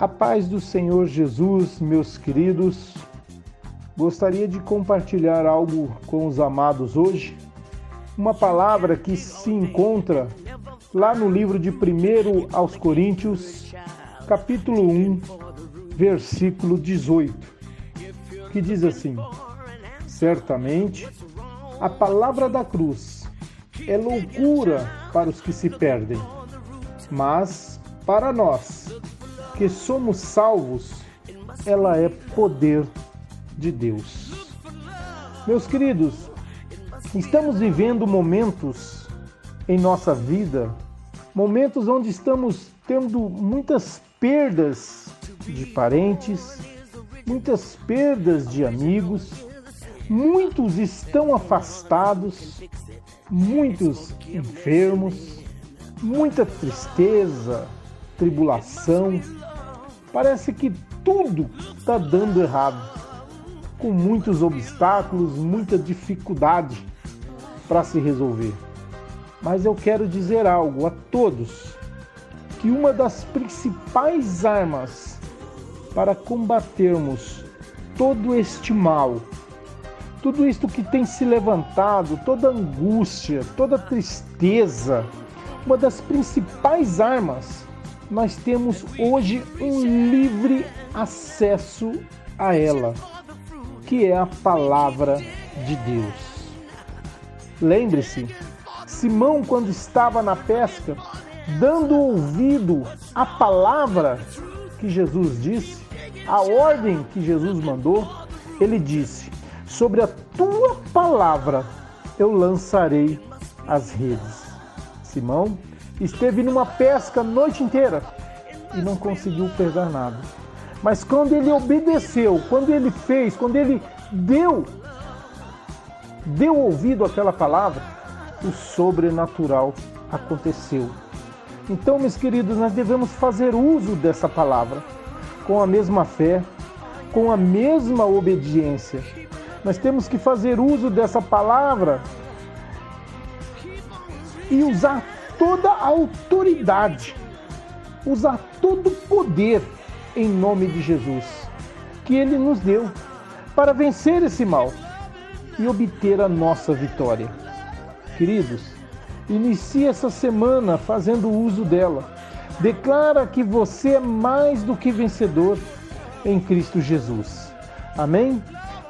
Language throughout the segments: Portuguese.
A paz do Senhor Jesus, meus queridos. Gostaria de compartilhar algo com os amados hoje. Uma palavra que se encontra lá no livro de 1 aos Coríntios, capítulo 1, versículo 18, que diz assim: Certamente a palavra da cruz é loucura para os que se perdem, mas para nós que somos salvos, ela é poder de Deus. Meus queridos, estamos vivendo momentos em nossa vida, momentos onde estamos tendo muitas perdas de parentes, muitas perdas de amigos, muitos estão afastados, muitos enfermos, muita tristeza, tribulação, Parece que tudo está dando errado, com muitos obstáculos, muita dificuldade para se resolver. Mas eu quero dizer algo a todos: que uma das principais armas para combatermos todo este mal, tudo isto que tem se levantado, toda angústia, toda tristeza, uma das principais armas nós temos hoje um livre acesso a ela, que é a palavra de Deus. Lembre-se, Simão, quando estava na pesca, dando ouvido à palavra que Jesus disse, a ordem que Jesus mandou, ele disse: Sobre a tua palavra eu lançarei as redes. Simão esteve numa pesca a noite inteira e não conseguiu pegar nada. Mas quando ele obedeceu, quando ele fez, quando ele deu, deu ouvido àquela palavra, o sobrenatural aconteceu. Então, meus queridos, nós devemos fazer uso dessa palavra com a mesma fé, com a mesma obediência. Nós temos que fazer uso dessa palavra e usar toda a autoridade, usar todo o poder em nome de Jesus que Ele nos deu para vencer esse mal e obter a nossa vitória. Queridos, inicie essa semana fazendo uso dela. Declara que você é mais do que vencedor em Cristo Jesus. Amém?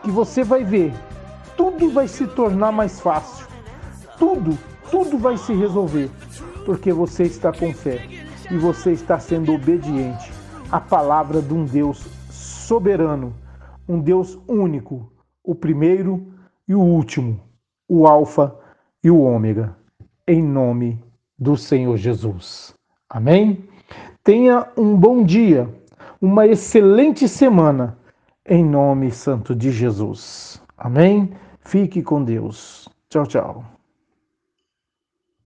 Que você vai ver, tudo vai se tornar mais fácil. Tudo, tudo vai se resolver porque você está com fé e você está sendo obediente à palavra de um Deus soberano, um Deus único, o primeiro e o último, o Alfa e o Ômega, em nome do Senhor Jesus. Amém? Tenha um bom dia, uma excelente semana, em nome santo de Jesus. Amém? Fique com Deus. Tchau, tchau.